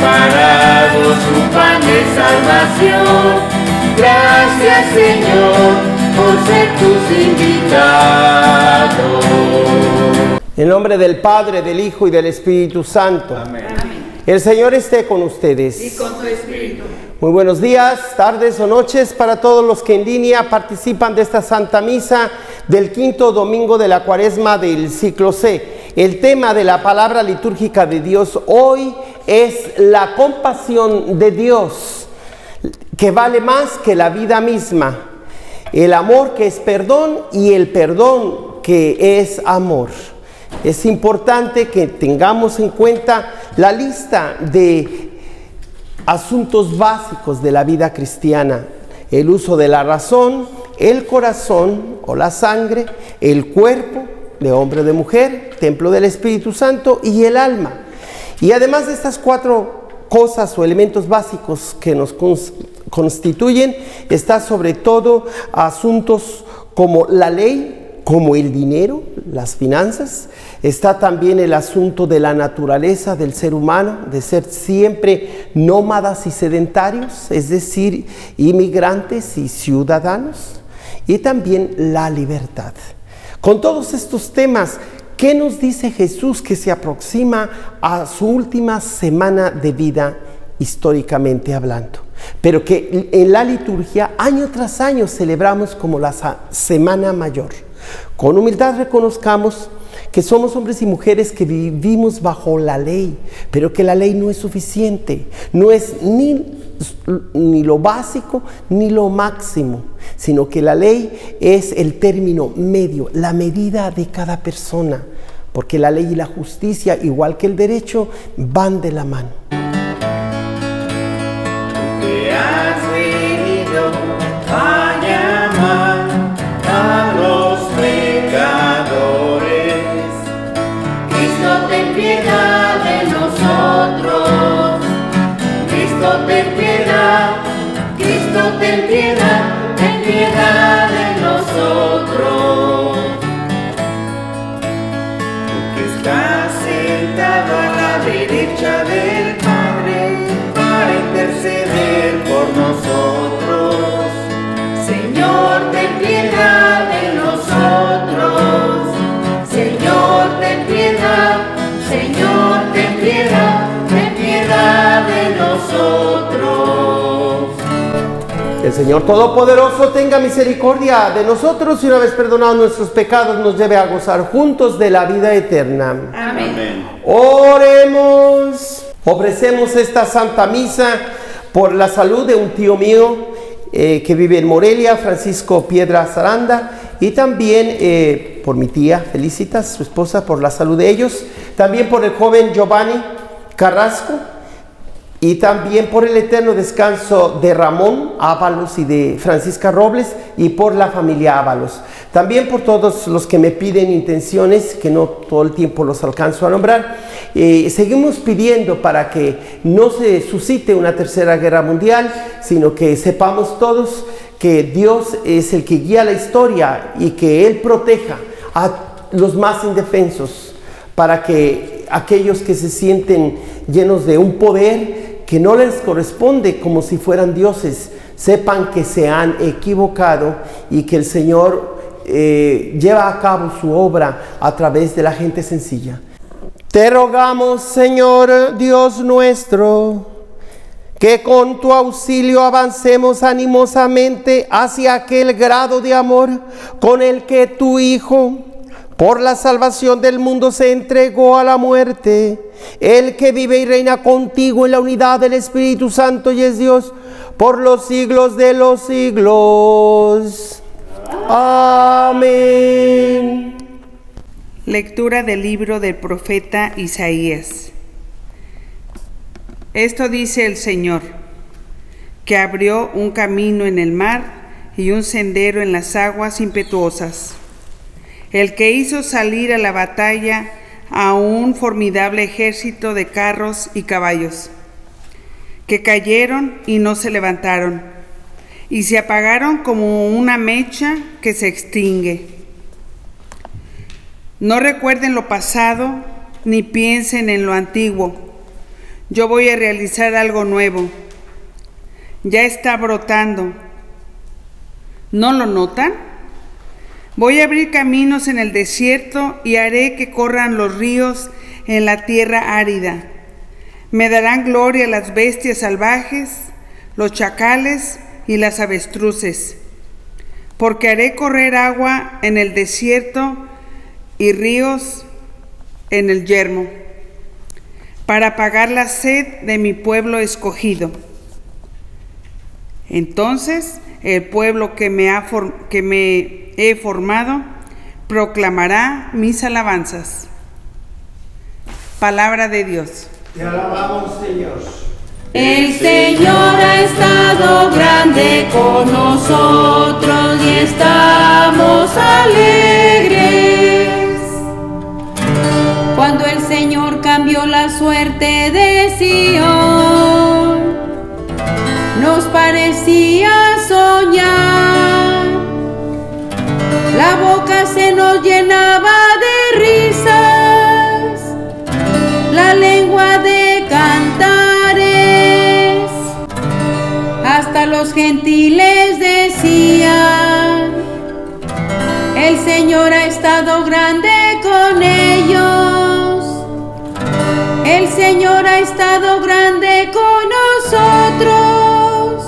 preparado su pan de salvación. Gracias Señor por ser tus invitados. En nombre del Padre, del Hijo y del Espíritu Santo. Amén. El Señor esté con ustedes. Y con tu espíritu. Muy buenos días, tardes o noches para todos los que en línea participan de esta Santa Misa del quinto domingo de la cuaresma del ciclo C. El tema de la palabra litúrgica de Dios hoy es la compasión de Dios, que vale más que la vida misma. El amor que es perdón y el perdón que es amor. Es importante que tengamos en cuenta la lista de asuntos básicos de la vida cristiana. El uso de la razón, el corazón o la sangre, el cuerpo de hombre de mujer, templo del Espíritu Santo y el alma. Y además de estas cuatro cosas o elementos básicos que nos cons- constituyen, está sobre todo asuntos como la ley, como el dinero, las finanzas, está también el asunto de la naturaleza del ser humano, de ser siempre nómadas y sedentarios, es decir, inmigrantes y ciudadanos, y también la libertad. Con todos estos temas, ¿qué nos dice Jesús que se aproxima a su última semana de vida históricamente hablando? Pero que en la liturgia año tras año celebramos como la Semana Mayor. Con humildad reconozcamos que somos hombres y mujeres que vivimos bajo la ley, pero que la ley no es suficiente, no es ni, ni lo básico ni lo máximo, sino que la ley es el término medio, la medida de cada persona, porque la ley y la justicia, igual que el derecho, van de la mano. Ten piedad. Ten piedad de nosotros. Tú que estás sentado a la derecha del Padre para interceder Señor Todopoderoso tenga misericordia de nosotros y una vez perdonados nuestros pecados nos lleve a gozar juntos de la vida eterna. Amén. Oremos. Ofrecemos esta Santa Misa por la salud de un tío mío eh, que vive en Morelia, Francisco Piedra Zaranda, y también eh, por mi tía Felicitas, su esposa, por la salud de ellos. También por el joven Giovanni Carrasco, y también por el eterno descanso de Ramón Ábalos y de Francisca Robles y por la familia Ábalos. También por todos los que me piden intenciones, que no todo el tiempo los alcanzo a nombrar. Eh, seguimos pidiendo para que no se suscite una tercera guerra mundial, sino que sepamos todos que Dios es el que guía la historia y que Él proteja a los más indefensos para que aquellos que se sienten llenos de un poder que no les corresponde como si fueran dioses, sepan que se han equivocado y que el Señor eh, lleva a cabo su obra a través de la gente sencilla. Te rogamos, Señor Dios nuestro, que con tu auxilio avancemos animosamente hacia aquel grado de amor con el que tu Hijo, por la salvación del mundo, se entregó a la muerte. El que vive y reina contigo en la unidad del Espíritu Santo y es Dios por los siglos de los siglos. Amén. Lectura del libro del profeta Isaías. Esto dice el Señor, que abrió un camino en el mar y un sendero en las aguas impetuosas, el que hizo salir a la batalla a un formidable ejército de carros y caballos, que cayeron y no se levantaron, y se apagaron como una mecha que se extingue. No recuerden lo pasado, ni piensen en lo antiguo. Yo voy a realizar algo nuevo. Ya está brotando. ¿No lo notan? Voy a abrir caminos en el desierto y haré que corran los ríos en la tierra árida. Me darán gloria las bestias salvajes, los chacales y las avestruces, porque haré correr agua en el desierto y ríos en el yermo, para apagar la sed de mi pueblo escogido. Entonces el pueblo que me, ha que me he formado proclamará mis alabanzas. Palabra de Dios. Te alabamos, Señor. El Señor ha estado grande con nosotros y estamos alegres. Cuando el Señor cambió la suerte de Sion, nos parecía soñar. La boca se nos llenaba de risas, la lengua de cantares. Hasta los gentiles decían, el Señor ha estado grande con ellos. El Señor ha estado grande con nosotros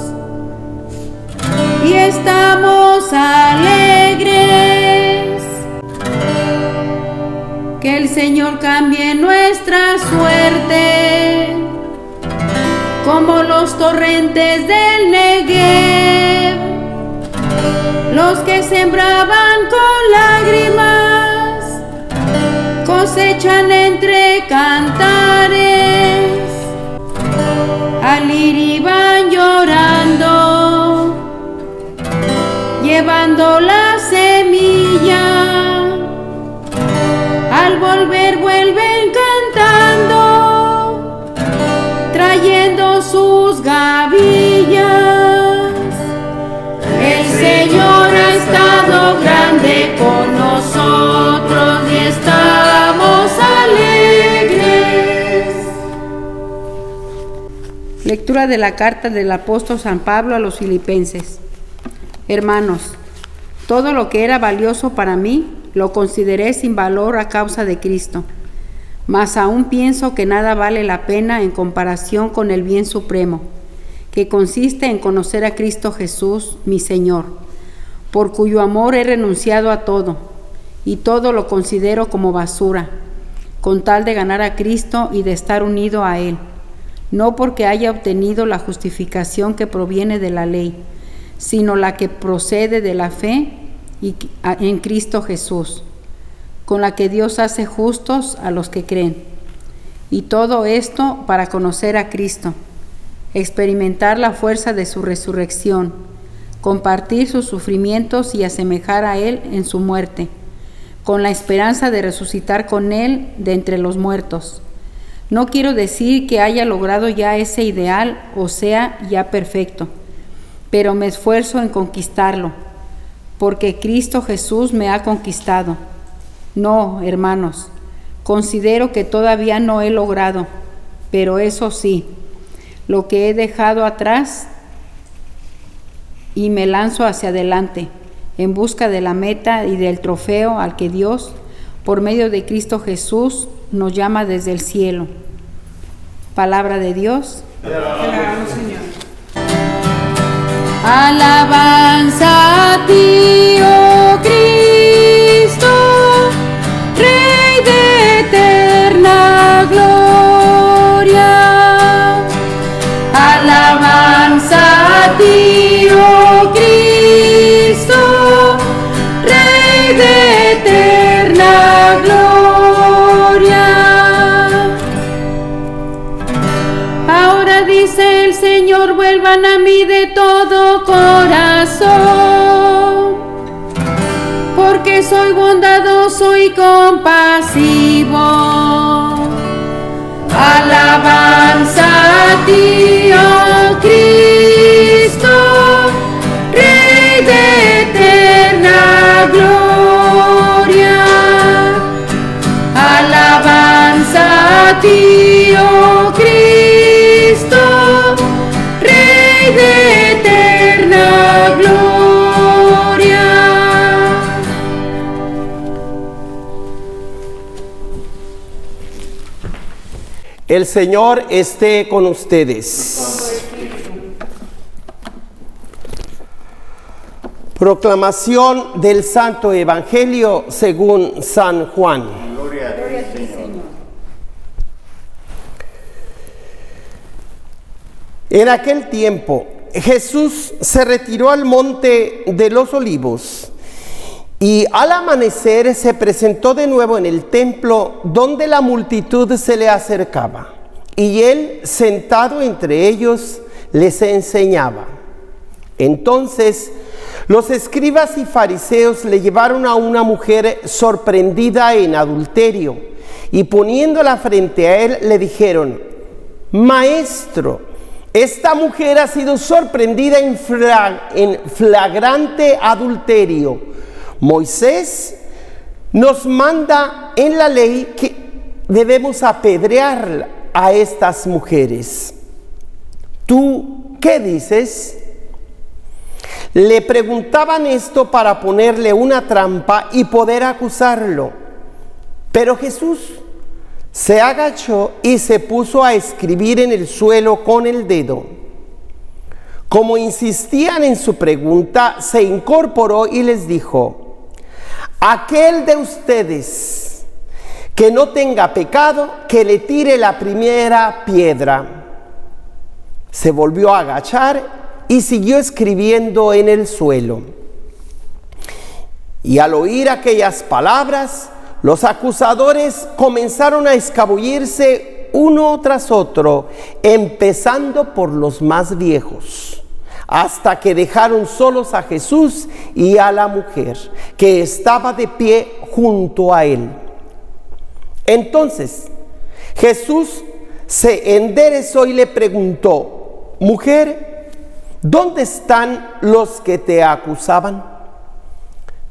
y estamos alegres. Señor cambie nuestra suerte, como los torrentes del Negev, los que sembraban con lágrimas, cosechan entre cantares, al ir iban llorando llevando la semilla. Lectura de la carta del apóstol San Pablo a los filipenses. Hermanos, todo lo que era valioso para mí lo consideré sin valor a causa de Cristo. Mas aún pienso que nada vale la pena en comparación con el bien supremo, que consiste en conocer a Cristo Jesús, mi Señor, por cuyo amor he renunciado a todo, y todo lo considero como basura, con tal de ganar a Cristo y de estar unido a Él, no porque haya obtenido la justificación que proviene de la ley, sino la que procede de la fe en Cristo Jesús, con la que Dios hace justos a los que creen. Y todo esto para conocer a Cristo, experimentar la fuerza de su resurrección, compartir sus sufrimientos y asemejar a Él en su muerte, con la esperanza de resucitar con Él de entre los muertos. No quiero decir que haya logrado ya ese ideal o sea ya perfecto pero me esfuerzo en conquistarlo, porque Cristo Jesús me ha conquistado. No, hermanos, considero que todavía no he logrado, pero eso sí, lo que he dejado atrás y me lanzo hacia adelante, en busca de la meta y del trofeo al que Dios, por medio de Cristo Jesús, nos llama desde el cielo. Palabra de Dios. Señor. Alabanza a ti, oh porque soy bondadoso y compasivo. Alabanza a ti, El Señor esté con ustedes. Proclamación del Santo Evangelio según San Juan. En aquel tiempo Jesús se retiró al monte de los olivos y al amanecer se presentó de nuevo en el templo donde la multitud se le acercaba. Y él, sentado entre ellos, les enseñaba. Entonces los escribas y fariseos le llevaron a una mujer sorprendida en adulterio y poniéndola frente a él le dijeron, Maestro, esta mujer ha sido sorprendida en, flagrante adulterio Moisés nos manda en la ley que debemos apedrear a estas mujeres. ¿Tú qué dices? Le preguntaban esto para ponerle una trampa y poder acusarlo. Pero Jesús se agachó y se puso a escribir en el suelo con el dedo. Como insistían en su pregunta, se incorporó y les dijo, Aquel de ustedes que no tenga pecado, que le tire la primera piedra. Se volvió a agachar y siguió escribiendo en el suelo. Y al oír aquellas palabras, los acusadores comenzaron a escabullirse uno tras otro, empezando por los más viejos hasta que dejaron solos a Jesús y a la mujer que estaba de pie junto a él. Entonces Jesús se enderezó y le preguntó, mujer, ¿dónde están los que te acusaban?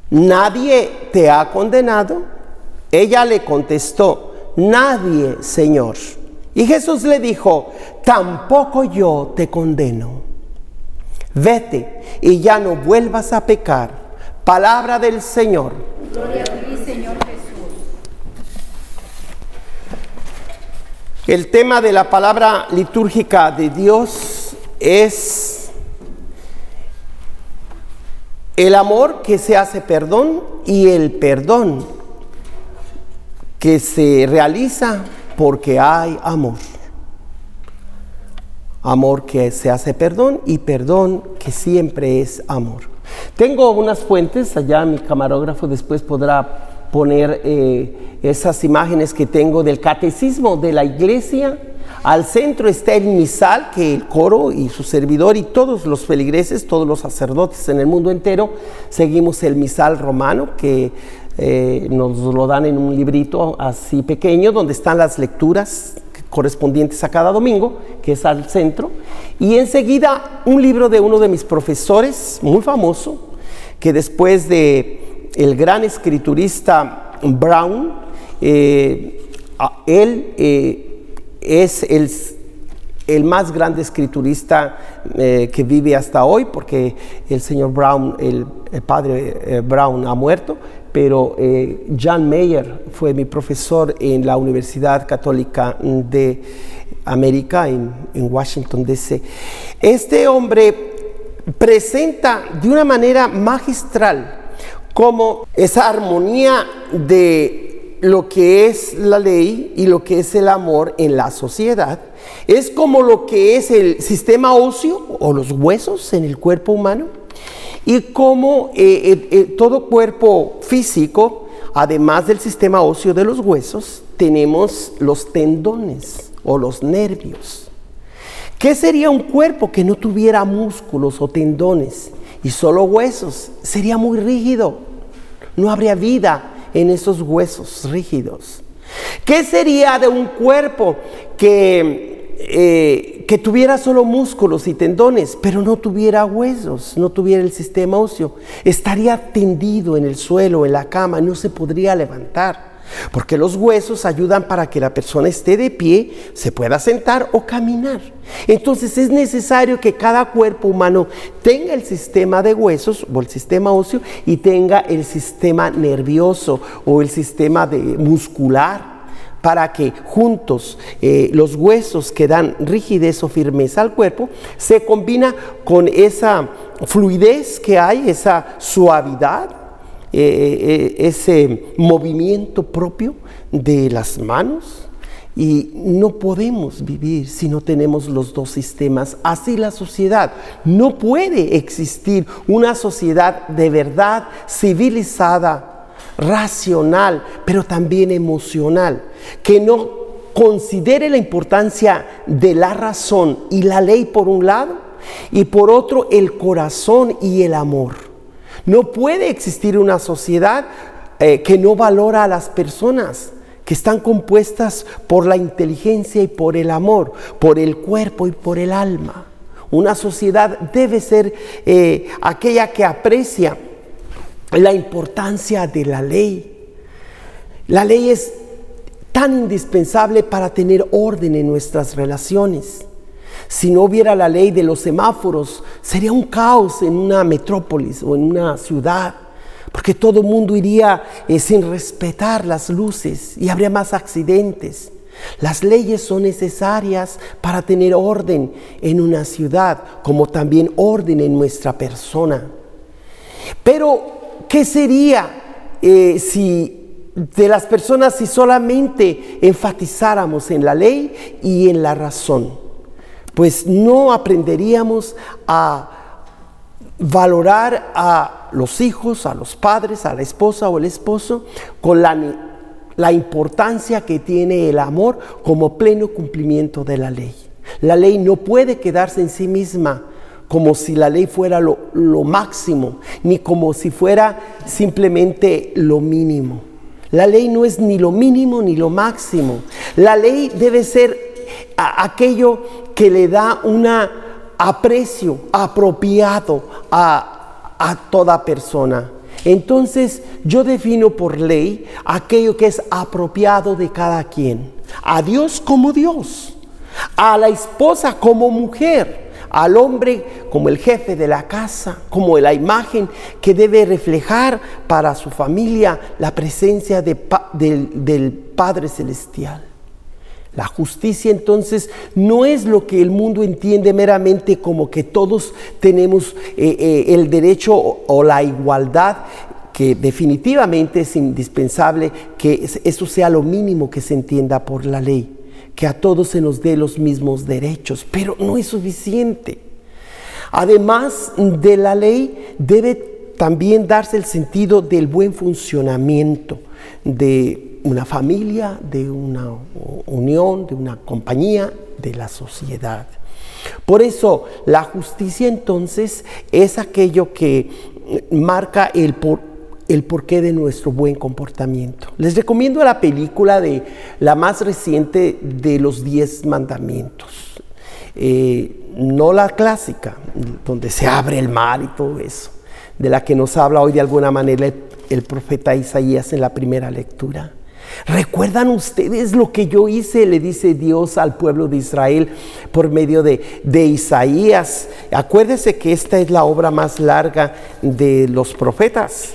¿Nadie te ha condenado? Ella le contestó, nadie, Señor. Y Jesús le dijo, tampoco yo te condeno vete y ya no vuelvas a pecar. Palabra del Señor. Gloria a ti, Señor Jesús. El tema de la palabra litúrgica de Dios es el amor que se hace perdón y el perdón que se realiza porque hay amor. Amor que se hace perdón y perdón que siempre es amor. Tengo unas fuentes, allá mi camarógrafo después podrá poner eh, esas imágenes que tengo del catecismo de la iglesia. Al centro está el misal, que el coro y su servidor y todos los feligreses, todos los sacerdotes en el mundo entero, seguimos el misal romano, que eh, nos lo dan en un librito así pequeño, donde están las lecturas correspondientes a cada domingo, que es al centro, y enseguida un libro de uno de mis profesores, muy famoso, que después de el gran escriturista Brown, eh, él eh, es el, el, más grande escriturista eh, que vive hasta hoy, porque el señor Brown, el, el padre Brown ha muerto, pero eh, John Mayer fue mi profesor en la Universidad Católica de América, en, Washington, D.C. Este hombre presenta de una manera magistral como esa armonía de lo que es la ley y lo que es el amor en la sociedad. Es como lo que es el sistema óseo o los huesos en el cuerpo humano y como eh, eh, eh, todo cuerpo físico, además del sistema óseo de los huesos, tenemos los tendones o los nervios. ¿Qué sería un cuerpo que no tuviera músculos o tendones y solo huesos? Sería muy rígido. No habría vida en esos huesos rígidos. ¿Qué sería de un cuerpo que eh, que tuviera solo músculos y tendones, pero no tuviera huesos, no tuviera el sistema óseo, estaría tendido en el suelo, en la cama, no se podría levantar. Porque los huesos ayudan para que la persona esté de pie, se pueda sentar o caminar. Entonces es necesario que cada cuerpo humano tenga el sistema de huesos o el sistema óseo y tenga el sistema nervioso o el sistema de muscular para que juntos eh, los huesos que dan rigidez o firmeza al cuerpo se combina con esa fluidez que hay, esa suavidad, eh, eh, ese movimiento propio de las manos. Y no podemos vivir si no tenemos los dos sistemas. Así la sociedad. No puede existir una sociedad de verdad civilizada racional, pero también emocional, que no considere la importancia de la razón y la ley por un lado y por otro el corazón y el amor. No puede existir una sociedad eh, que no valora a las personas que están compuestas por la inteligencia y por el amor, por el cuerpo y por el alma. Una sociedad debe ser eh, aquella que aprecia la importancia de la ley. La ley es tan indispensable para tener orden en nuestras relaciones. Si no hubiera la ley de los semáforos, sería un caos en una metrópolis o en una ciudad, porque todo el mundo iría eh, sin respetar las luces y habría más accidentes. Las leyes son necesarias para tener orden en una ciudad, como también orden en nuestra persona. Pero ¿Qué sería eh, si de las personas si solamente enfatizáramos en la ley y en la razón? Pues no aprenderíamos a valorar a los hijos, a los padres, a la esposa o el esposo con la, la importancia que tiene el amor como pleno cumplimiento de la ley. La ley no puede quedarse en sí misma como si la ley fuera lo, máximo, ni como si fuera simplemente lo mínimo. La ley no es ni lo mínimo ni lo máximo. La ley debe ser aquello que le da un aprecio apropiado a, a toda persona. Entonces yo defino por ley aquello que es apropiado de cada quien. A Dios como Dios, a la esposa como mujer, al hombre como el jefe de la casa, como la imagen que debe reflejar para su familia la presencia del, Padre Celestial. La justicia entonces no es lo que el mundo entiende meramente como que todos tenemos eh, eh, el derecho o la igualdad que definitivamente es indispensable que eso sea lo mínimo que se entienda por la ley que a todos se nos dé los mismos derechos, pero no es suficiente. Además de la ley, debe también darse el sentido del buen funcionamiento de una familia, de una unión, de una compañía, de la sociedad. Por eso la justicia entonces es aquello que marca el, por, el porqué de nuestro buen comportamiento. Les recomiendo la película de la más reciente de los diez mandamientos. Eh, no la clásica, donde se abre el mar y todo eso, de la que nos habla hoy de alguna manera el, profeta Isaías en la primera lectura. ¿Recuerdan ustedes lo que yo hice? Le dice Dios al pueblo de Israel por medio de, de Isaías. Acuérdese que esta es la obra más larga de los profetas.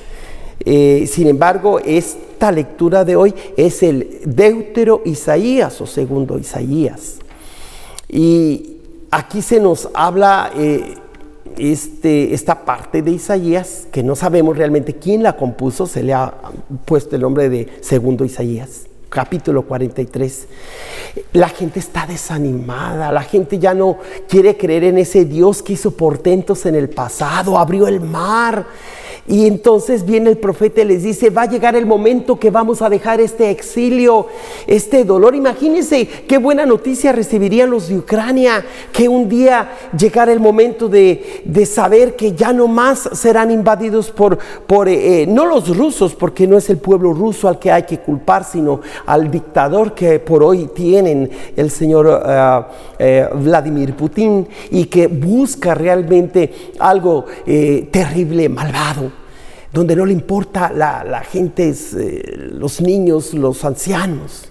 Eh, sin embargo, esta lectura de hoy es el Deutero Isaías o segundo Isaías. Y aquí se nos habla eh, este, esta parte de Isaías, que no sabemos realmente quién la compuso, se le ha puesto el nombre de segundo Isaías capítulo 43. La gente está desanimada, la gente ya no quiere creer en ese Dios que hizo portentos en el pasado, abrió el mar, y entonces viene el profeta y les dice, va a llegar el momento que vamos a dejar este exilio, este dolor. Imagínense qué buena noticia recibirían los de Ucrania, que un día llegara el momento de, saber que ya no más serán invadidos por, por eh, eh, no los rusos, porque no es el pueblo ruso al que hay que culpar, sino al dictador que por hoy tienen el señor eh, Vladimir Putin y que busca realmente algo terrible, malvado donde no le importa la, gente, eh, los niños, los ancianos.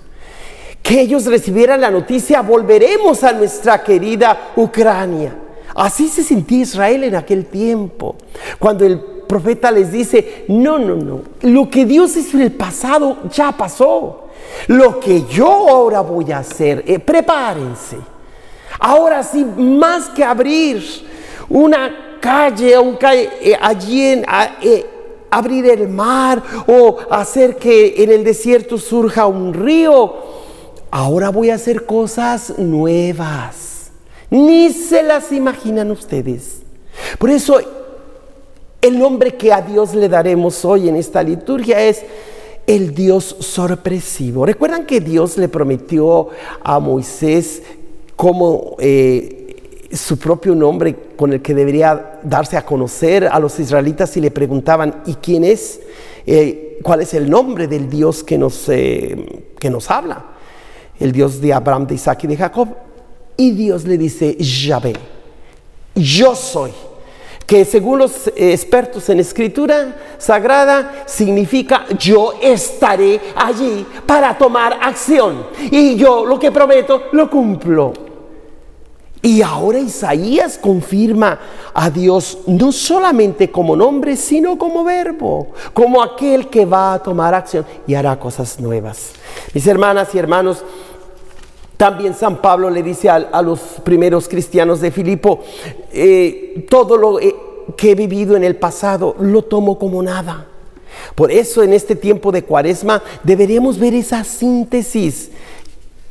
Que ellos recibieran la noticia, volveremos a nuestra querida Ucrania. Así se sentía Israel en aquel tiempo, cuando el profeta les dice, no, no, no, lo que Dios hizo en el pasado ya pasó. Lo que yo ahora voy a hacer, eh, prepárense. Ahora sí, más que abrir una calle, eh, allí en, abrir el mar o hacer que en el desierto surja un río, ahora voy a hacer cosas nuevas. Ni se las imaginan ustedes. Por eso el nombre que a Dios le daremos hoy en esta liturgia es el Dios sorpresivo. ¿Recuerdan que Dios le prometió a Moisés como eh, su propio nombre con el que debería darse a conocer a los israelitas y le preguntaban, ¿y quién es? Eh, ¿Cuál es el nombre del Dios que nos, eh, que nos habla? El Dios de Abraham, de Isaac y de Jacob. Y Dios le dice, Yahvé, yo soy que según los expertos en escritura sagrada significa yo estaré allí para tomar acción y yo lo que prometo lo cumplo. Y ahora Isaías confirma a Dios no solamente como nombre, sino como verbo, como aquel que va a tomar acción y hará cosas nuevas. Mis hermanas y hermanos, también San Pablo le dice a, los primeros cristianos de Filipo, eh, todo lo eh, que he vivido en el pasado lo tomo como nada. Por eso en este tiempo de cuaresma deberíamos ver esa síntesis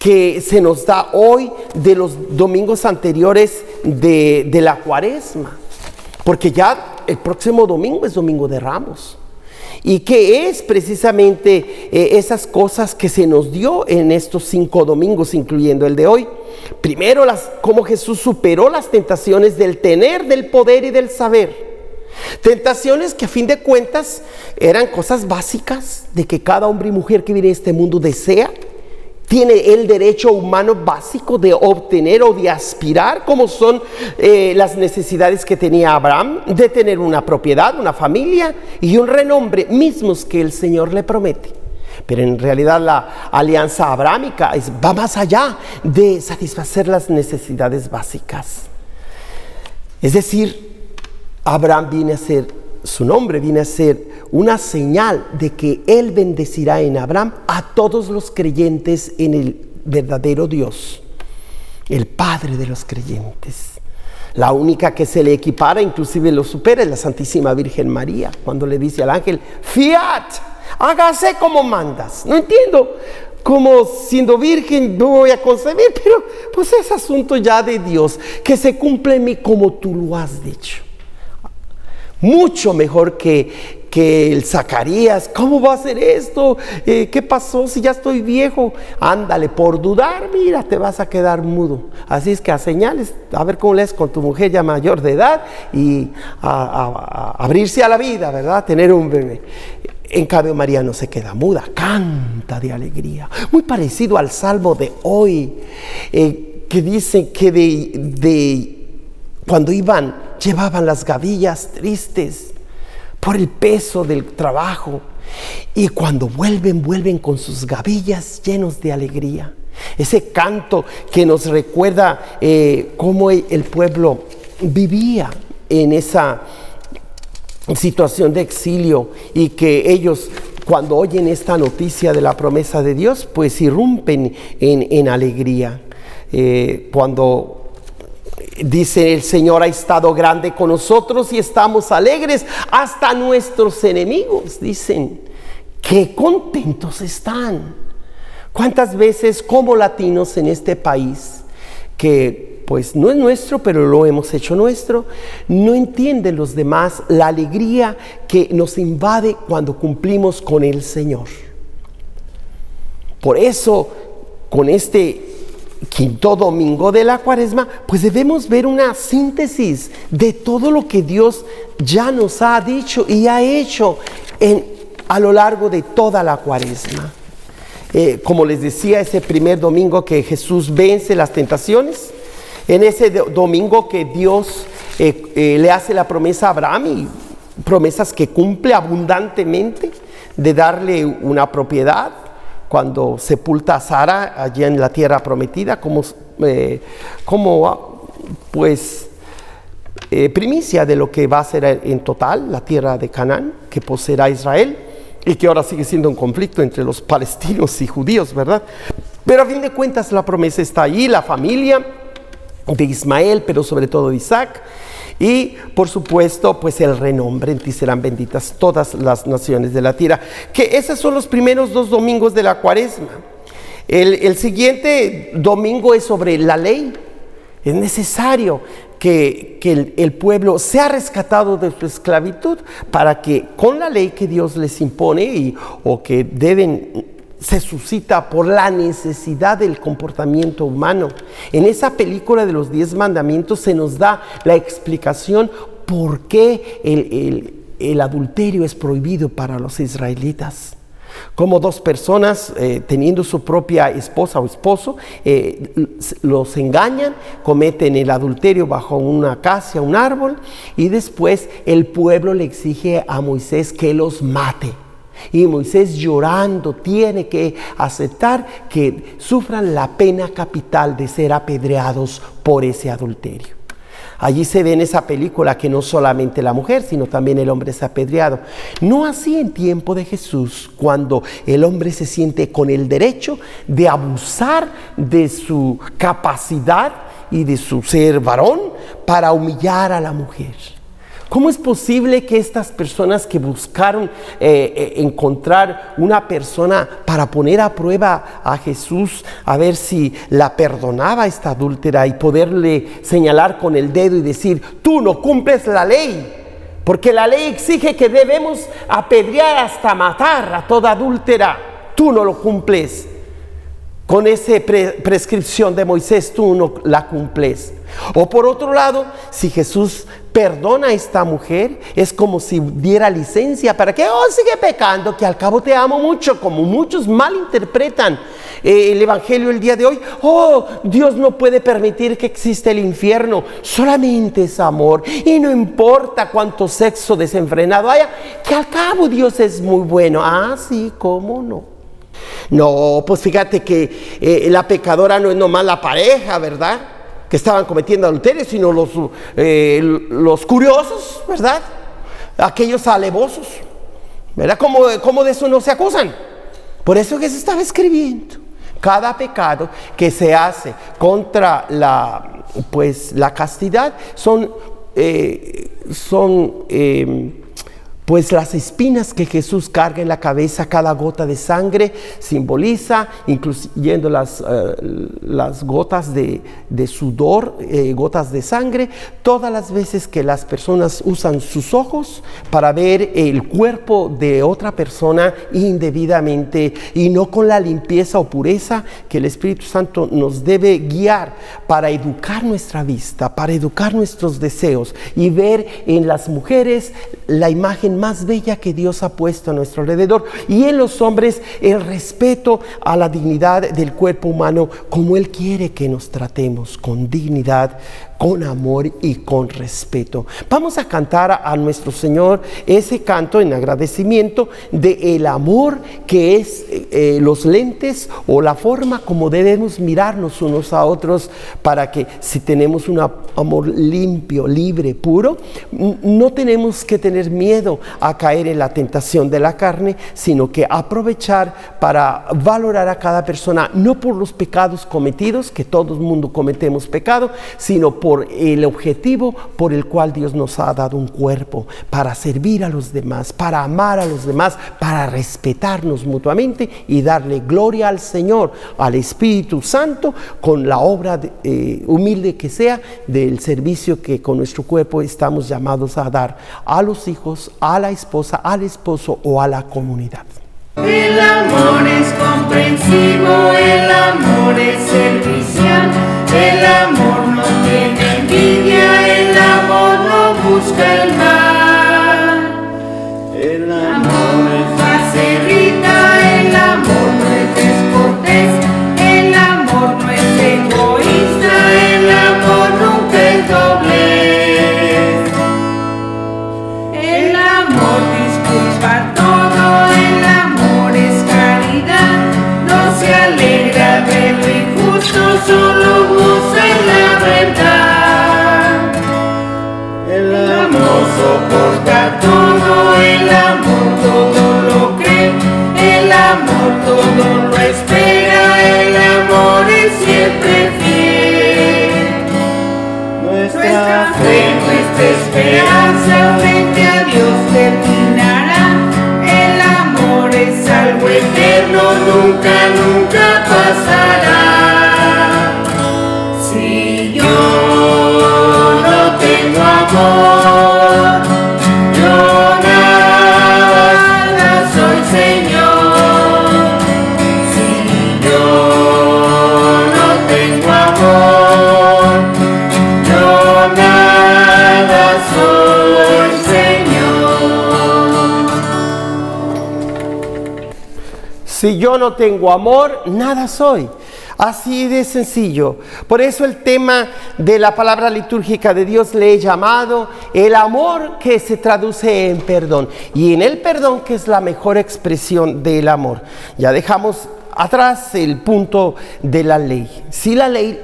que se nos da hoy de los domingos anteriores de, de la cuaresma. Porque ya el próximo domingo es domingo de ramos y que es precisamente eh, esas cosas que se nos dio en estos cinco domingos, incluyendo el de hoy. Primero, las, cómo Jesús superó las tentaciones del tener, del poder y del saber. Tentaciones que a fin de cuentas eran cosas básicas de que cada hombre y mujer que vive en este mundo desea tiene el derecho humano básico de obtener o de aspirar, como son eh, las necesidades que tenía Abraham, de tener una propiedad, una familia y un renombre, mismos que el Señor le promete. Pero en realidad la alianza abrámica va más allá de satisfacer las necesidades básicas. Es decir, Abraham viene a ser su nombre viene a ser una señal de que Él bendecirá en Abraham a todos los creyentes en el verdadero Dios, el Padre de los creyentes. La única que se le equipara, inclusive lo supera, es la Santísima Virgen María, cuando le dice al ángel, fiat, hágase como mandas. No entiendo cómo siendo virgen no voy a concebir, pero pues es asunto ya de Dios, que se cumple en mí como tú lo has dicho mucho mejor que, que el Zacarías. ¿Cómo va a ser esto? Eh, ¿Qué pasó si ya estoy viejo? Ándale, por dudar, mira, te vas a quedar mudo. Así es que a señales, a ver cómo lees con tu mujer ya mayor de edad y a, abrirse a la vida, ¿verdad? Tener un bebé. En cambio, María no se queda muda, canta de alegría. Muy parecido al salmo de hoy, eh, que dice que de, de cuando iban, llevaban las gavillas tristes por el peso del trabajo. Y cuando vuelven, vuelven con sus gavillas llenos de alegría. Ese canto que nos recuerda eh, cómo el pueblo vivía en esa situación de exilio y que ellos cuando oyen esta noticia de la promesa de Dios, pues irrumpen en, alegría. Eh, cuando Dice el Señor ha estado grande con nosotros y estamos alegres. Hasta nuestros enemigos dicen, qué contentos están. ¿Cuántas veces como latinos en este país, que pues no es nuestro, pero lo hemos hecho nuestro, no entienden los demás la alegría que nos invade cuando cumplimos con el Señor? Por eso, con este quinto domingo de la cuaresma, pues debemos ver una síntesis de todo lo que Dios ya nos ha dicho y ha hecho a lo largo de toda la cuaresma. Eh, como les decía, ese primer domingo que Jesús vence las tentaciones, en ese domingo que Dios eh, eh, le hace la promesa a Abraham y promesas que cumple abundantemente de darle una propiedad, cuando sepulta a Sara allí en la tierra prometida como, eh, como pues eh, primicia de lo que va a ser en total la tierra de Canaán que poseerá Israel. y que ahora sigue siendo un conflicto entre los palestinos y judíos, ¿verdad? Pero a fin de cuentas la promesa está ahí, la familia de Ismael, pero sobre todo de Isaac. Y por supuesto, pues el renombre, en ti serán benditas todas las naciones de la tierra. Que esos son los primeros dos domingos de la cuaresma. El, siguiente domingo es sobre la ley. Es necesario que, que el, el, pueblo sea rescatado de su esclavitud para que con la ley que Dios les impone y, o que deben se suscita por la necesidad del comportamiento humano. En esa película de los diez mandamientos se nos da la explicación por qué el, adulterio es prohibido para los israelitas. Como dos personas eh, teniendo su propia esposa o esposo eh, los engañan, cometen el adulterio bajo una acacia, un árbol, y después el pueblo le exige a Moisés que los mate. Y Moisés llorando tiene que aceptar que sufran la pena capital de ser apedreados por ese adulterio. Allí se ve en esa película que no solamente la mujer, sino también el hombre es apedreado. No así en tiempo de Jesús, cuando el hombre se siente con el derecho de abusar de su capacidad y de su ser varón para humillar a la mujer. ¿Cómo es posible que estas personas que buscaron eh, eh, encontrar una persona para poner a prueba a Jesús, a ver si la perdonaba esta adúltera y poderle señalar con el dedo y decir, tú no cumples la ley? Porque la ley exige que debemos apedrear hasta matar a toda adúltera. Tú no lo cumples. Con esa pre prescripción de Moisés tú no la cumples. O por otro lado, si Jesús perdona a esta mujer, es como si diera licencia para que, oh, sigue pecando, que al cabo te amo mucho, como muchos malinterpretan eh, el Evangelio el día de hoy. Oh, Dios no puede permitir que exista el infierno, solamente es amor. Y no importa cuánto sexo desenfrenado haya, que al cabo Dios es muy bueno. Ah, sí, ¿cómo no? No, pues fíjate que eh, la pecadora no es nomás la pareja, ¿verdad? Estaban cometiendo adulterio, sino los, eh, los curiosos, ¿verdad? Aquellos alevosos, ¿verdad? ¿Cómo, ¿Cómo de eso no se acusan? Por eso que se estaba escribiendo. Cada pecado que se hace contra la, pues, la castidad son, eh, son eh, pues las espinas que Jesús carga en la cabeza, cada gota de sangre simboliza, incluyendo las, uh, las gotas de, de sudor, eh, gotas de sangre, todas las veces que las personas usan sus ojos para ver el cuerpo de otra persona indebidamente y no con la limpieza o pureza que el Espíritu Santo nos debe guiar para educar nuestra vista, para educar nuestros deseos y ver en las mujeres la imagen más bella que Dios ha puesto a nuestro alrededor y en los hombres el respeto a la dignidad del cuerpo humano como Él quiere que nos tratemos con dignidad, con amor y con respeto. Vamos a cantar a nuestro Señor ese canto en agradecimiento de el amor que es eh, los lentes o la forma como debemos mirarnos unos a otros para que si tenemos un amor limpio, libre, puro, no tenemos que tener miedo a caer en la tentación de la carne, sino que aprovechar para valorar a cada persona, no por los pecados cometidos, que todo el mundo cometemos pecado, sino por el objetivo por el cual Dios nos ha dado un cuerpo, para servir a los demás, para amar a los demás, para respetarnos mutuamente y darle gloria al Señor, al Espíritu Santo, con la obra eh, humilde que sea del servicio que con nuestro cuerpo estamos llamados a dar a los hijos, a la esposa, al esposo o a la comunidad. El amor es comprensivo, el amor es servicial, el amor no tiene envidia, el amor no busca el mal. El amor es acerrita, el amor no es descortés, el amor no es egoísta, el amor nunca es doblez. nunca, nunca pasará. No tengo amor, nada soy. Así de sencillo. Por eso el tema de la palabra litúrgica de Dios le he llamado el amor que se traduce en perdón. Y en el perdón que es la mejor expresión del amor. Ya dejamos atrás el punto de la ley. Si la ley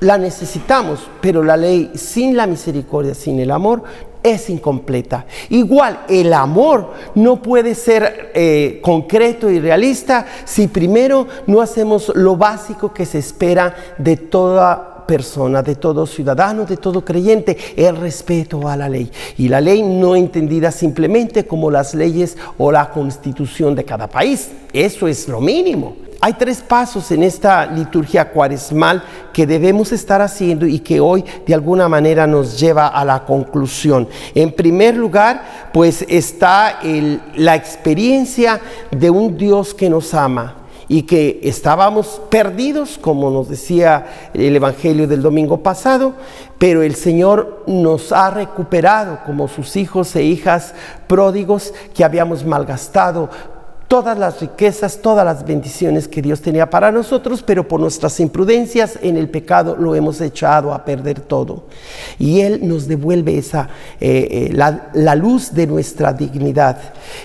la necesitamos, pero la ley sin la misericordia, sin el amor, es incompleta. Igual, el amor no puede ser eh, concreto y realista si primero no hacemos lo básico que se espera de toda persona, de todo ciudadano, de todo creyente, el respeto a la ley. Y la ley no entendida simplemente como las leyes o la constitución de cada país. Eso es lo mínimo. Hay tres pasos en esta liturgia cuaresmal que debemos estar haciendo y que hoy de alguna manera nos lleva a la conclusión. En primer lugar, pues está la experiencia de un Dios que nos ama y que estábamos perdidos, como nos decía el Evangelio del domingo pasado, pero el Señor nos ha recuperado como sus hijos e hijas pródigos que habíamos malgastado todas las riquezas, todas las bendiciones que Dios tenía para nosotros, pero por nuestras imprudencias en el pecado lo hemos echado a perder todo. Y Él nos devuelve esa, eh, eh, la, luz de nuestra dignidad.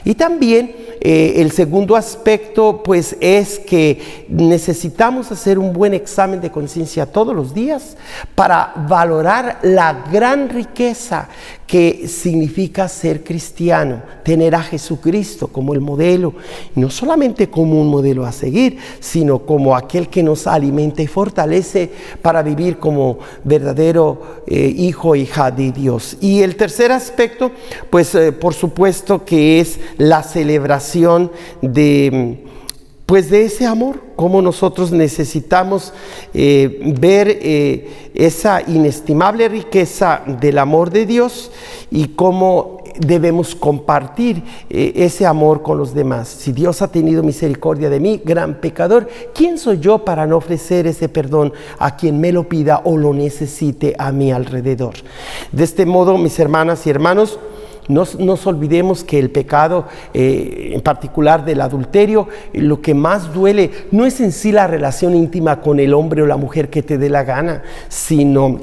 Y también eh, el segundo aspecto, pues, es que necesitamos hacer un buen examen de conciencia todos los días para valorar la gran riqueza que significa ser cristiano, tener a Jesucristo como el modelo, no solamente como un modelo a seguir, sino como aquel que nos alimenta y fortalece para vivir como verdadero eh, hijo hija de Dios. Y el tercer aspecto, pues eh, por supuesto que es la celebración de pues de ese amor, como nosotros necesitamos eh, ver eh, esa inestimable riqueza del amor de Dios y cómo debemos compartir eh, ese amor con los demás. Si Dios ha tenido misericordia de mí, gran pecador, ¿quién soy yo para no ofrecer ese perdón a quien me lo pida o lo necesite a mi alrededor? De este modo, mis hermanas y hermanos, no nos olvidemos que el pecado, eh, en particular del adulterio, lo que más duele no es en sí la relación íntima con el hombre o la mujer que te dé la gana, sino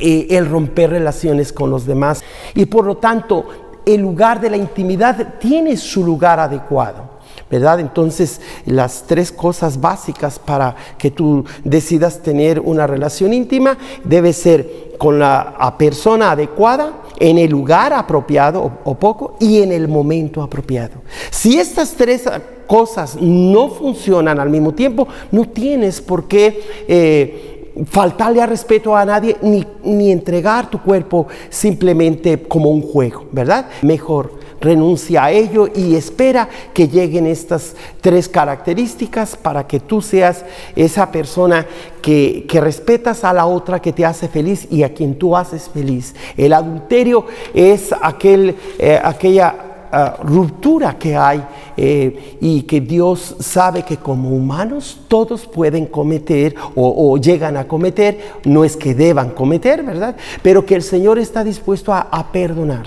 eh, el romper relaciones con los demás. Y por lo tanto, el lugar de la intimidad tiene su lugar adecuado. ¿verdad? Entonces, las tres cosas básicas para que tú decidas tener una relación íntima debe ser con la persona adecuada, en el lugar apropiado o, poco y en el momento apropiado. Si estas tres cosas no funcionan al mismo tiempo, no tienes por qué... Eh, faltarle a respeto a nadie ni, ni entregar tu cuerpo simplemente como un juego, ¿verdad? Mejor renuncia a ello y espera que lleguen estas tres características para que tú seas esa persona que, respetas a la otra que te hace feliz y a quien tú haces feliz. El adulterio es aquel, eh, aquella Ah, ruptura que hay eh, y que Dios sabe que como humanos todos pueden cometer o, llegan a cometer, no es que deban cometer, ¿verdad? Pero que el Señor está dispuesto a, perdonar.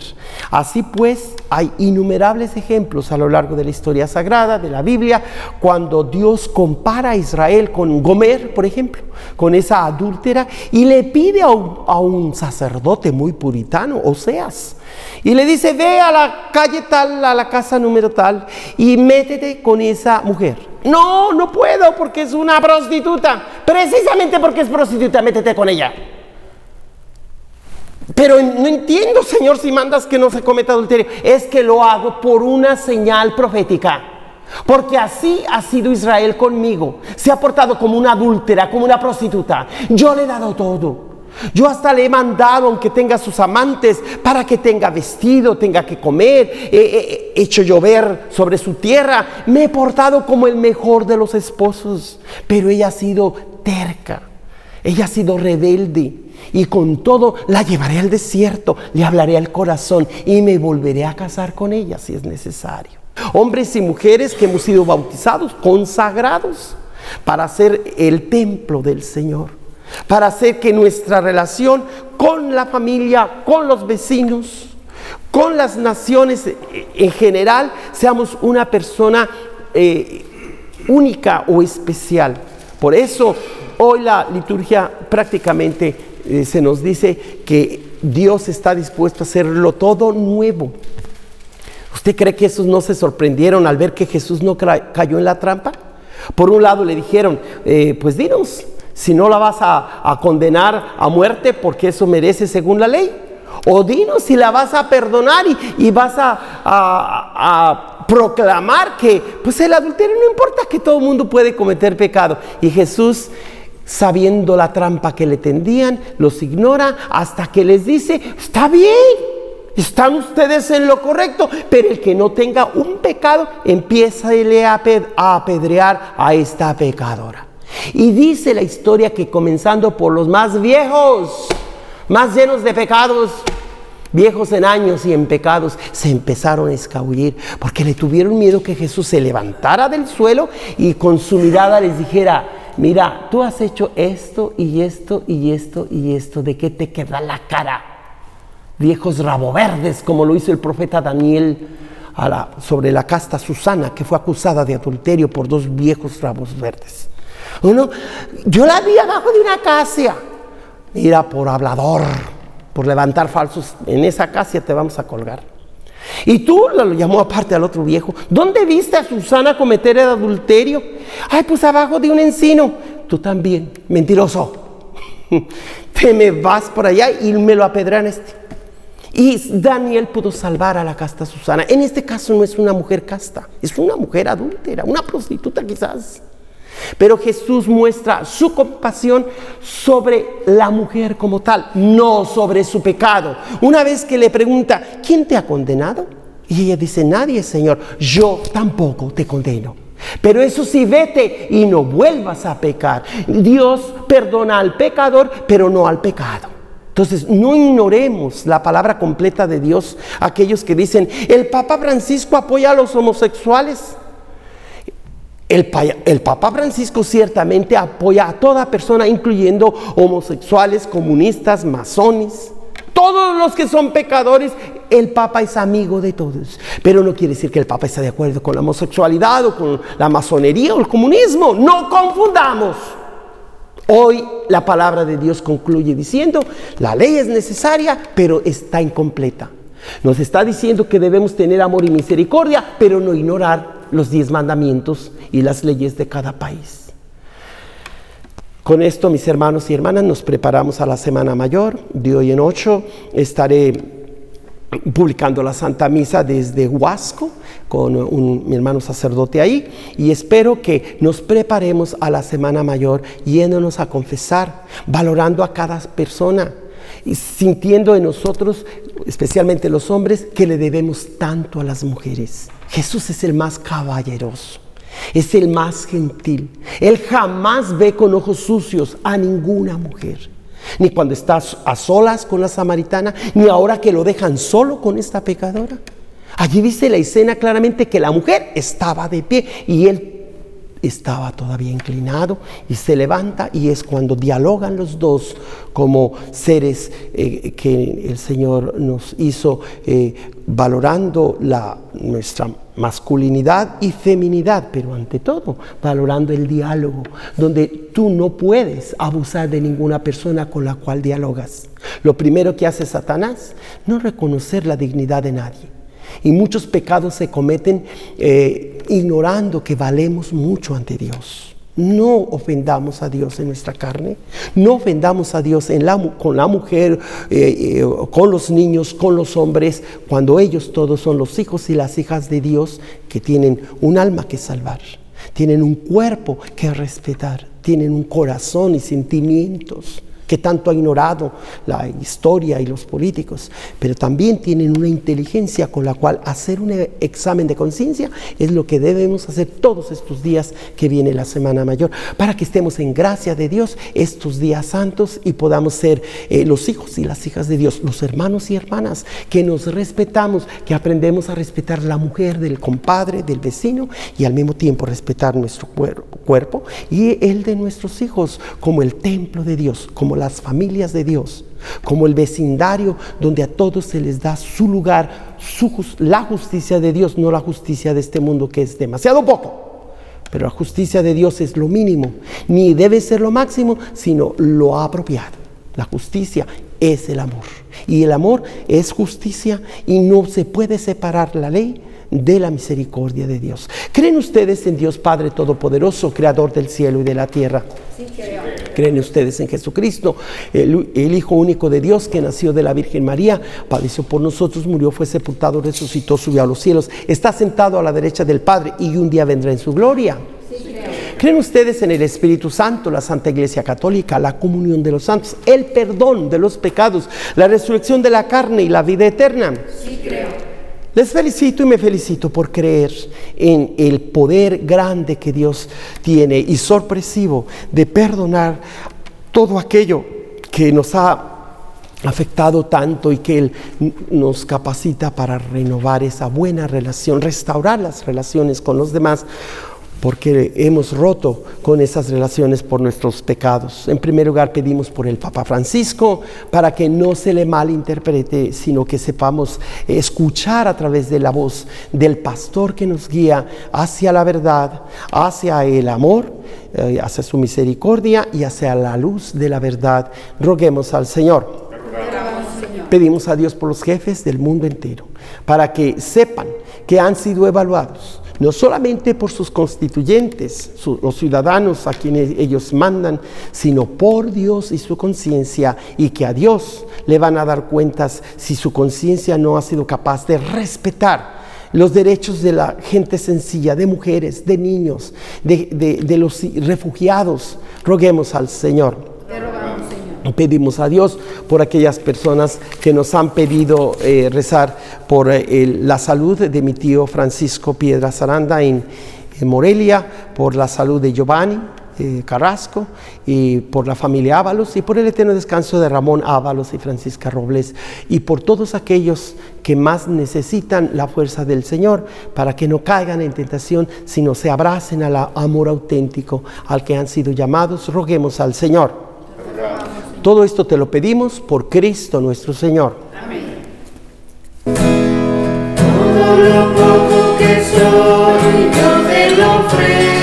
Así pues, hay innumerables ejemplos a lo largo de la historia sagrada, de la Biblia, cuando Dios compara a Israel con Gomer, por ejemplo, con esa adúltera, y le pide a un, a un sacerdote muy puritano, Oseas, y le dice, ve a la calle tal, a la casa número tal, y métete con esa mujer. No, no puedo porque es una prostituta. Precisamente porque es prostituta, métete con ella. Pero no entiendo, Señor, si mandas que no se cometa adulterio. Es que lo hago por una señal profética. Porque así ha sido Israel conmigo. Se ha portado como una adúltera, como una prostituta. Yo le he dado todo. Yo hasta le he mandado, aunque tenga sus amantes, para que tenga vestido, tenga que comer, he, hecho llover sobre su tierra. Me he portado como el mejor de los esposos, pero ella ha sido terca, ella ha sido rebelde. Y con todo la llevaré al desierto, le hablaré al corazón y me volveré a casar con ella si es necesario. Hombres y mujeres que hemos sido bautizados, consagrados para ser el templo del Señor para hacer que nuestra relación con la familia, con los vecinos, con las naciones en general, seamos una persona eh, única o especial. Por eso hoy la liturgia prácticamente eh, se nos dice que Dios está dispuesto a hacerlo todo nuevo. ¿Usted cree que esos no se sorprendieron al ver que Jesús no cayó en la trampa? Por un lado le dijeron, eh, pues dinos, si no la vas a, condenar a muerte porque eso merece según la ley. O dinos si la vas a perdonar y, vas a, proclamar que pues el adulterio no importa, que todo el mundo puede cometer pecado. Y Jesús, sabiendo la trampa que le tendían, los ignora hasta que les dice, está bien, están ustedes en lo correcto, pero el que no tenga un pecado, empieza a apedrear a esta pecadora. Y dice la historia que comenzando por los más viejos, más llenos de pecados, viejos en años y en pecados, se empezaron a escabullir porque le tuvieron miedo que Jesús se levantara del suelo y con su mirada les dijera, mira, tú has hecho esto y esto y esto y esto, ¿de qué te queda la cara? Viejos raboverdes, como lo hizo el profeta Daniel sobre la casta Susana, que fue acusada de adulterio por dos viejos rabos verdes. Uno, yo la vi abajo de una acacia. Mira, por hablador, por levantar falsos, en esa acacia te vamos a colgar. Y tú lo llamó aparte al otro viejo. ¿Dónde viste a Susana cometer el adulterio? Ay, pues abajo de un encino. Tú también, mentiroso. Te me vas por allá y me lo apedrean este. Y Daniel pudo salvar a la casta Susana. En este caso no es una mujer casta, es una mujer adúltera, una prostituta quizás. Pero Jesús muestra su compasión sobre la mujer como tal, no sobre su pecado. Una vez que le pregunta, ¿quién te ha condenado? Y ella dice, nadie, Señor, yo tampoco te condeno. Pero eso sí, vete y no vuelvas a pecar. Dios perdona al pecador, pero no al pecado. Entonces, no ignoremos la palabra completa de Dios. Aquellos que dicen, el Papa Francisco apoya a los homosexuales. El, Papa Francisco ciertamente apoya a toda persona, incluyendo homosexuales, comunistas, masones, todos los que son pecadores. El Papa es amigo de todos. Pero no quiere decir que el Papa está de acuerdo con la homosexualidad o con la masonería o el comunismo. No confundamos. Hoy la palabra de Dios concluye diciendo, la ley es necesaria, pero está incompleta. Nos está diciendo que debemos tener amor y misericordia, pero no ignorar los diez mandamientos y las leyes de cada país. Con esto, mis hermanos y hermanas, nos preparamos a la Semana Mayor. De hoy en ocho estaré publicando la Santa Misa desde Huasco con un, mi hermano sacerdote ahí y espero que nos preparemos a la Semana Mayor yéndonos a confesar, valorando a cada persona sintiendo en nosotros, especialmente los hombres, que le debemos tanto a las mujeres. Jesús es el más caballeroso, es el más gentil. Él jamás ve con ojos sucios a ninguna mujer. Ni cuando está a solas con la samaritana, ni ahora que lo dejan solo con esta pecadora. Allí dice la escena claramente que la mujer estaba de pie y él estaba todavía inclinado y se levanta y es cuando dialogan los dos como seres eh, que el Señor nos hizo eh, valorando la, nuestra masculinidad y feminidad, pero ante todo valorando el diálogo, donde tú no puedes abusar de ninguna persona con la cual dialogas. Lo primero que hace Satanás, no reconocer la dignidad de nadie y muchos pecados se cometen eh, ignorando que valemos mucho ante Dios. No ofendamos a Dios en nuestra carne, no ofendamos a Dios con la mujer, eh, eh, con los niños, con los hombres, cuando ellos todos son los hijos y las hijas de Dios que tienen un alma que salvar, tienen un cuerpo que respetar, tienen un corazón y sentimientos que tanto ha ignorado la historia y los políticos, pero también tienen una inteligencia con la cual hacer un examen de conciencia es lo que debemos hacer todos estos días que viene la Semana Mayor, para que estemos en gracia de Dios estos días santos y podamos ser eh, los hijos y las hijas de Dios, los hermanos y hermanas, que nos respetamos, que aprendemos a respetar la mujer del compadre, del vecino y al mismo tiempo respetar nuestro cuerpo y el de nuestros hijos como el templo de Dios, como las familias de Dios, como el vecindario donde a todos se les da su lugar, su, la justicia de Dios, no la justicia de este mundo que es demasiado poco Pero la justicia de Dios es lo mínimo, ni debe ser lo máximo, sino lo apropiado. La justicia es el amor. Y el amor es justicia y no se puede separar la ley de la misericordia de Dios. ¿Creen ustedes en Dios Padre Todopoderoso, Creador del cielo y de la tierra? ¿Creen ustedes en Jesucristo, el, el, Hijo único de Dios que nació de la Virgen María, padeció por nosotros, murió, fue sepultado, resucitó, subió a los cielos, está sentado a la derecha del Padre y un día vendrá en su gloria? Sí. ¿Creen ustedes en el Espíritu Santo, la Santa Iglesia Católica, la comunión de los santos, el perdón de los pecados, la resurrección de la carne y la vida eterna? Sí, creo. Les felicito y me felicito por creer en el poder grande que Dios tiene y sorpresivo de perdonar todo aquello que nos ha afectado tanto y que Él nos capacita para renovar esa buena relación, restaurar las relaciones con los demás porque hemos roto con esas relaciones por nuestros pecados. En primer lugar, pedimos por el Papa Francisco para que no se le malinterprete, sino que sepamos escuchar a través de la voz del pastor que nos guía hacia la verdad, hacia el amor, eh, hacia su misericordia y hacia la luz de la verdad. Roguemos al Señor. Pedimos a Dios por los jefes del mundo entero, para que sepan que han sido evaluados no solamente por sus constituyentes, los ciudadanos a quienes ellos mandan, sino por Dios y su conciencia, y que a Dios le van a dar cuentas si su conciencia no ha sido capaz de respetar los derechos de la gente sencilla, de mujeres, de niños, de, los refugiados. Roguemos al Señor pedimos a Dios por aquellas personas que nos han pedido eh, rezar por eh, la salud de mi tío Francisco Piedra Zaranda en, Morelia, por la salud de Giovanni eh, Carrasco y por la familia Ábalos y por el eterno descanso de Ramón Ábalos y Francisca Robles y por todos aquellos que más necesitan la fuerza del Señor para que no caigan en tentación, sino se abracen al amor auténtico al que han sido llamados. Roguemos al Señor. Todo esto te lo pedimos por Cristo nuestro Señor. Amén. Todo lo poco que soy, yo te lo ofrezco.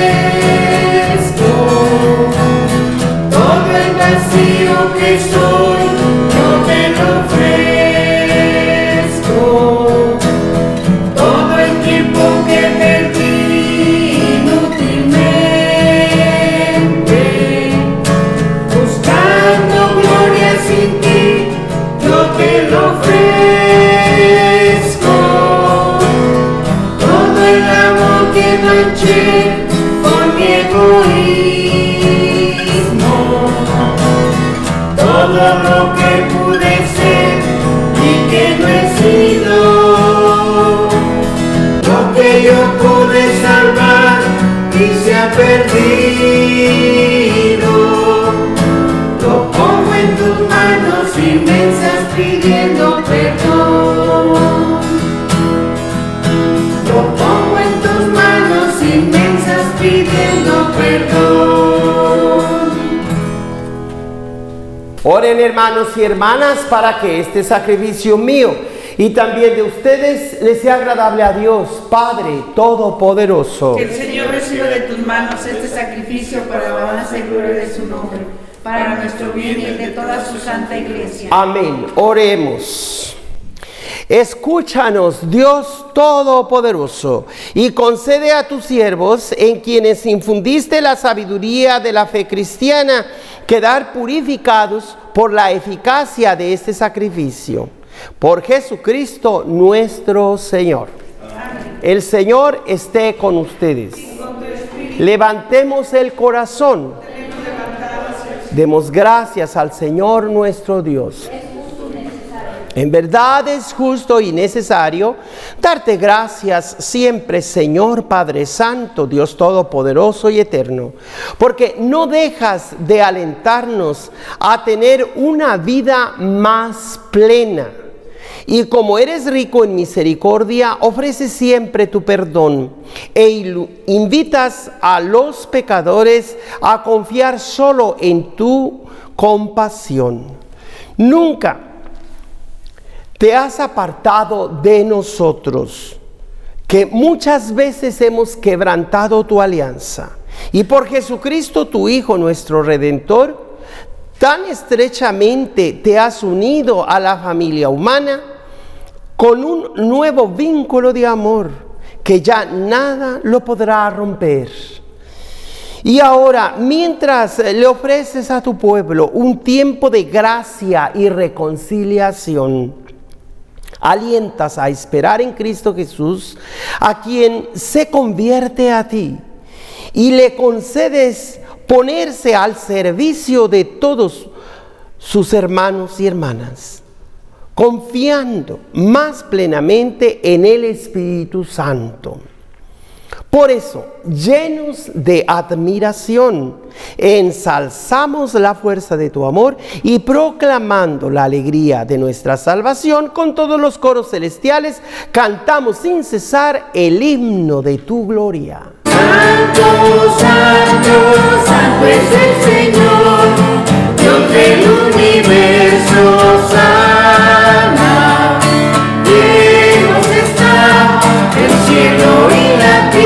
Todo el vacío que soy, yo te lo ofrezco. Oren hermanos y hermanas para que este sacrificio mío y también de ustedes les sea agradable a Dios, Padre Todopoderoso. Que el Señor reciba de tus manos este sacrificio para la alabanza y gloria de su nombre, para nuestro bien y el de toda su santa iglesia. Amén. Oremos. Escúchanos, Dios Todopoderoso, y concede a tus siervos, en quienes infundiste la sabiduría de la fe cristiana, quedar purificados por la eficacia de este sacrificio. Por Jesucristo nuestro Señor. El Señor esté con ustedes. Levantemos el corazón. Demos gracias al Señor nuestro Dios. En verdad es justo y necesario darte gracias siempre, Señor Padre Santo, Dios Todopoderoso y Eterno, porque no dejas de alentarnos a tener una vida más plena. Y como eres rico en misericordia, ofreces siempre tu perdón e invitas a los pecadores a confiar solo en tu compasión. Nunca te has apartado de nosotros. que muchas veces hemos quebrantado tu alianza. Y por Jesucristo, tu Hijo, nuestro Redentor, tan estrechamente te has unido a la familia humana con un nuevo vínculo de amor que ya nada lo podrá romper. Y ahora, mientras le ofreces a tu pueblo un tiempo de gracia y reconciliación, alientas a esperar en Cristo Jesús, a quien se convierte a ti, y le concedes ponerse al servicio de todos sus hermanos y hermanas, confiando más plenamente en el Espíritu Santo. Por eso, llenos de admiración, ensalzamos la fuerza de tu amor y proclamando la alegría de nuestra salvación con todos los coros celestiales, cantamos sin cesar el himno de tu gloria. Santo, santo, santo es el Señor, Dios del universo sana. Dios está el cielo y la tierra,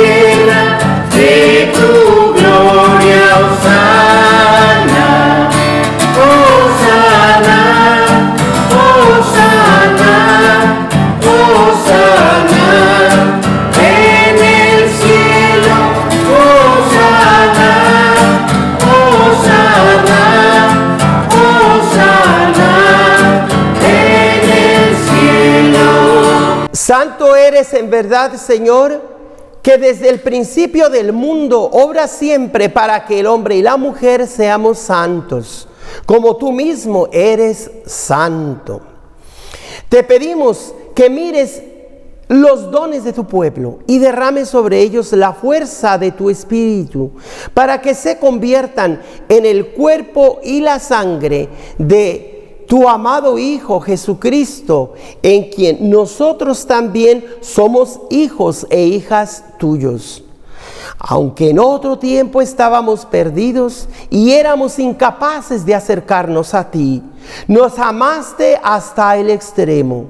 Santo eres en verdad, Señor, que desde el principio del mundo obra siempre para que el hombre y la mujer seamos santos, como tú mismo eres santo. Te pedimos que mires los dones de tu pueblo y derrame sobre ellos la fuerza de tu espíritu, para que se conviertan en el cuerpo y la sangre de tu amado Hijo Jesucristo, en quien nosotros también somos hijos e hijas tuyos. Aunque en otro tiempo estábamos perdidos y éramos incapaces de acercarnos a ti, nos amaste hasta el extremo.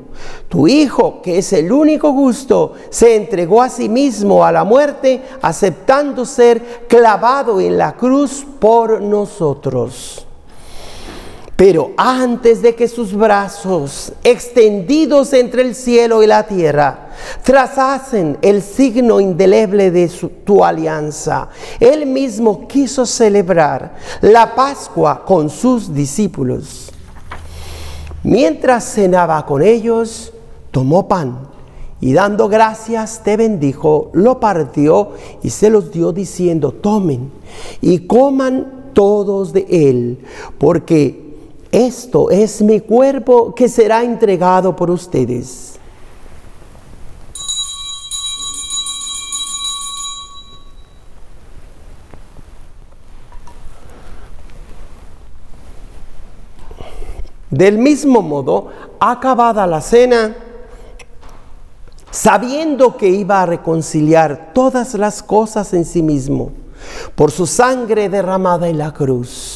Tu Hijo, que es el único gusto, se entregó a sí mismo a la muerte, aceptando ser clavado en la cruz por nosotros. Pero antes de que sus brazos, extendidos entre el cielo y la tierra, trazasen el signo indeleble de su- tu alianza, él mismo quiso celebrar la Pascua con sus discípulos. Mientras cenaba con ellos, tomó pan y dando gracias te bendijo, lo partió y se los dio diciendo, tomen y coman todos de él, porque esto es mi cuerpo que será entregado por ustedes. Del mismo modo, acabada la cena, sabiendo que iba a reconciliar todas las cosas en sí mismo, por su sangre derramada en la cruz,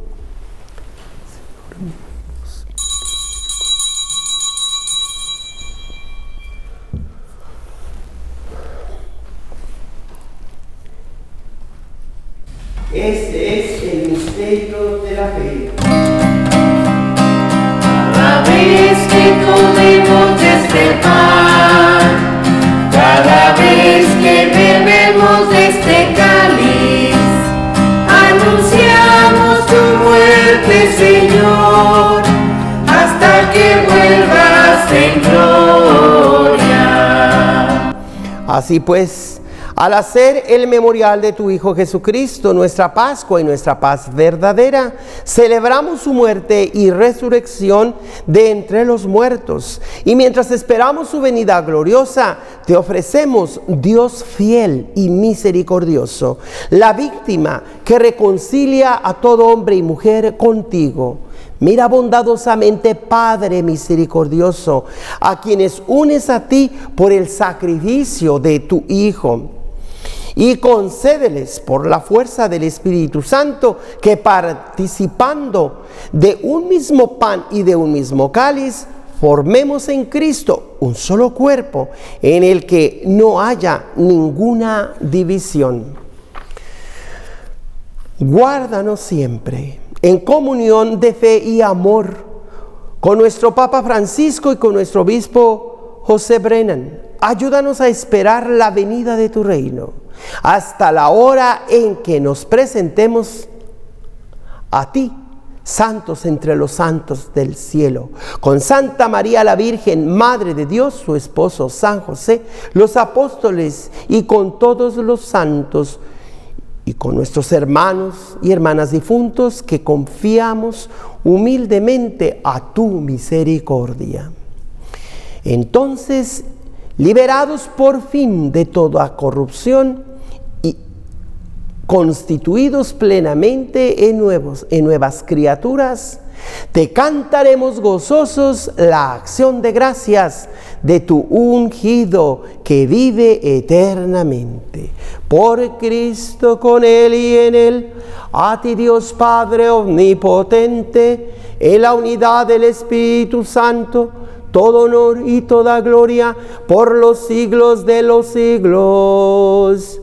Este es el misterio de la fe. Cada vez que comemos de este pan, cada vez que bebemos de este cáliz, anunciamos tu muerte, Señor, hasta que vuelvas en gloria. Así pues, al hacer el memorial de tu Hijo Jesucristo, nuestra Pascua y nuestra paz verdadera, celebramos su muerte y resurrección de entre los muertos. Y mientras esperamos su venida gloriosa, te ofrecemos, Dios fiel y misericordioso, la víctima que reconcilia a todo hombre y mujer contigo. Mira bondadosamente, Padre misericordioso, a quienes unes a ti por el sacrificio de tu Hijo y concédeles por la fuerza del Espíritu Santo que participando de un mismo pan y de un mismo cáliz, formemos en Cristo un solo cuerpo en el que no haya ninguna división. Guárdanos siempre en comunión de fe y amor con nuestro Papa Francisco y con nuestro Obispo José Brennan. Ayúdanos a esperar la venida de tu reino hasta la hora en que nos presentemos a ti, santos entre los santos del cielo, con Santa María la Virgen, Madre de Dios, su esposo San José, los apóstoles y con todos los santos y con nuestros hermanos y hermanas difuntos que confiamos humildemente a tu misericordia. Entonces, liberados por fin de toda corrupción, constituidos plenamente en, nuevos, en nuevas criaturas, te cantaremos gozosos la acción de gracias de tu ungido que vive eternamente. Por Cristo con Él y en Él, a ti Dios Padre omnipotente, en la unidad del Espíritu Santo, todo honor y toda gloria por los siglos de los siglos.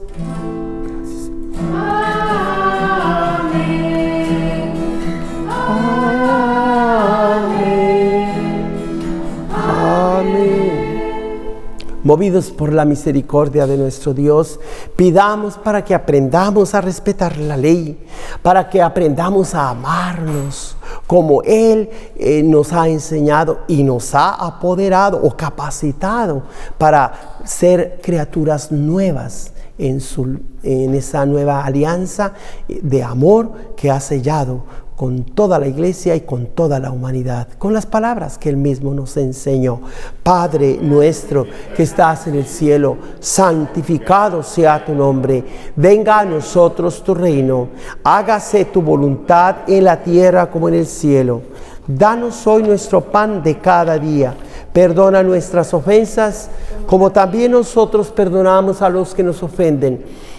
Movidos por la misericordia de nuestro Dios, pidamos para que aprendamos a respetar la ley, para que aprendamos a amarnos como Él eh, nos ha enseñado y nos ha apoderado o capacitado para ser criaturas nuevas en, su, en esa nueva alianza de amor que ha sellado con toda la iglesia y con toda la humanidad, con las palabras que Él mismo nos enseñó. Padre nuestro que estás en el cielo, santificado sea tu nombre, venga a nosotros tu reino, hágase tu voluntad en la tierra como en el cielo. Danos hoy nuestro pan de cada día. Perdona nuestras ofensas, como también nosotros perdonamos a los que nos ofenden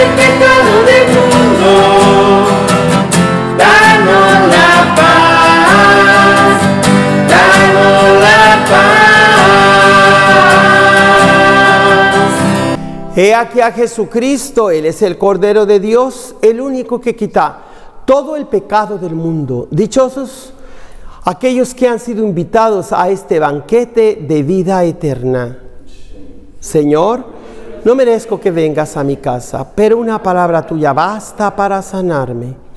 el pecado del mundo. Danos la paz, danos la paz. He aquí a Jesucristo, Él es el Cordero de Dios, el único que quita todo el pecado del mundo. Dichosos aquellos que han sido invitados a este banquete de vida eterna. Señor, No merezco que vengas a mi casa, pero una palabra tuya basta para sanarme.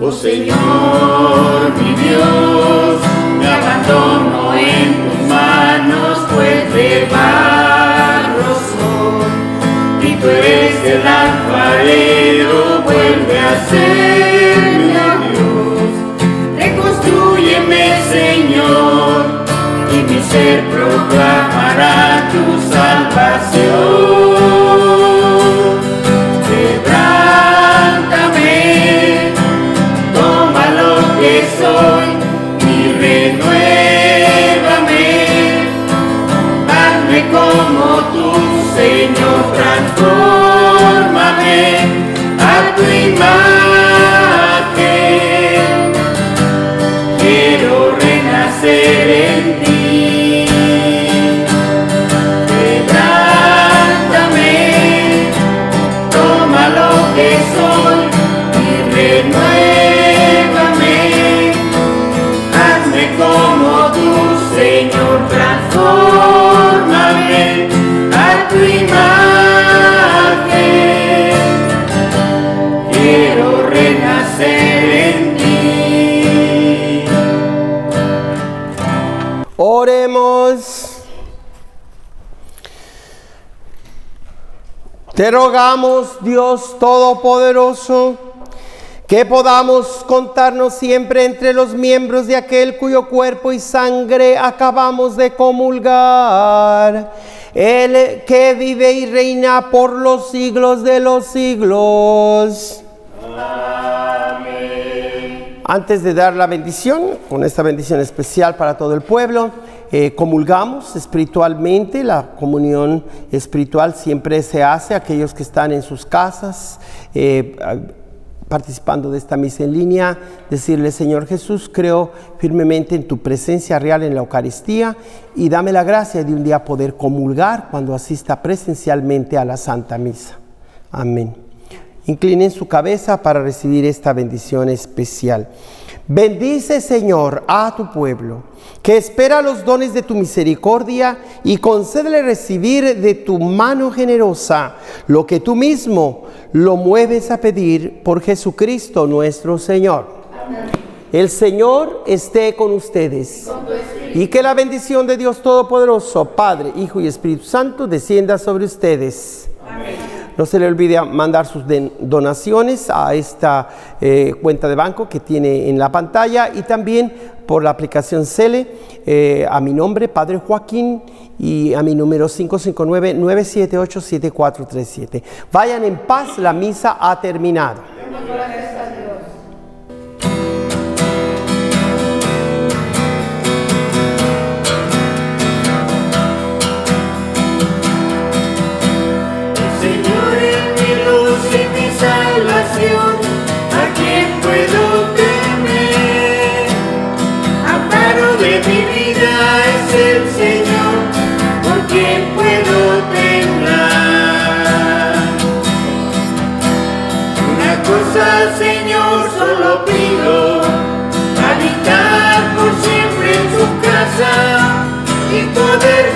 Oh Señor, mi Dios, me abandono en tus manos, pues de barro soy. Y tú eres el alfarero, vuelve a serme a Dios. Reconstrúyeme, Señor, y mi ser proclamará tu salvación. A tu Te rogamos, Dios Todopoderoso, que podamos contarnos siempre entre los miembros de aquel cuyo cuerpo y sangre acabamos de comulgar. El que vive y reina por los siglos de los siglos. Antes de dar la bendición, con esta bendición especial para todo el pueblo, eh, comulgamos espiritualmente. La comunión espiritual siempre se hace aquellos que están en sus casas, eh, participando de esta misa en línea, decirle, Señor Jesús, creo firmemente en tu presencia real en la Eucaristía y dame la gracia de un día poder comulgar cuando asista presencialmente a la Santa Misa. Amén. Inclinen su cabeza para recibir esta bendición especial. Bendice, Señor, a tu pueblo, que espera los dones de tu misericordia y concédele recibir de tu mano generosa lo que tú mismo lo mueves a pedir por Jesucristo nuestro Señor. El Señor esté con ustedes. Y que la bendición de Dios Todopoderoso, Padre, Hijo y Espíritu Santo, descienda sobre ustedes. No se le olvide mandar sus donaciones a esta eh, cuenta de banco que tiene en la pantalla y también por la aplicación Cele eh, a mi nombre, Padre Joaquín, y a mi número 559-978-7437. Vayan en paz, la misa ha terminado. ¿a quién puedo temer? Amparo de mi vida es el Señor, ¿por quién puedo temblar? Una cosa, Señor, solo pido, habitar por siempre en su casa y poder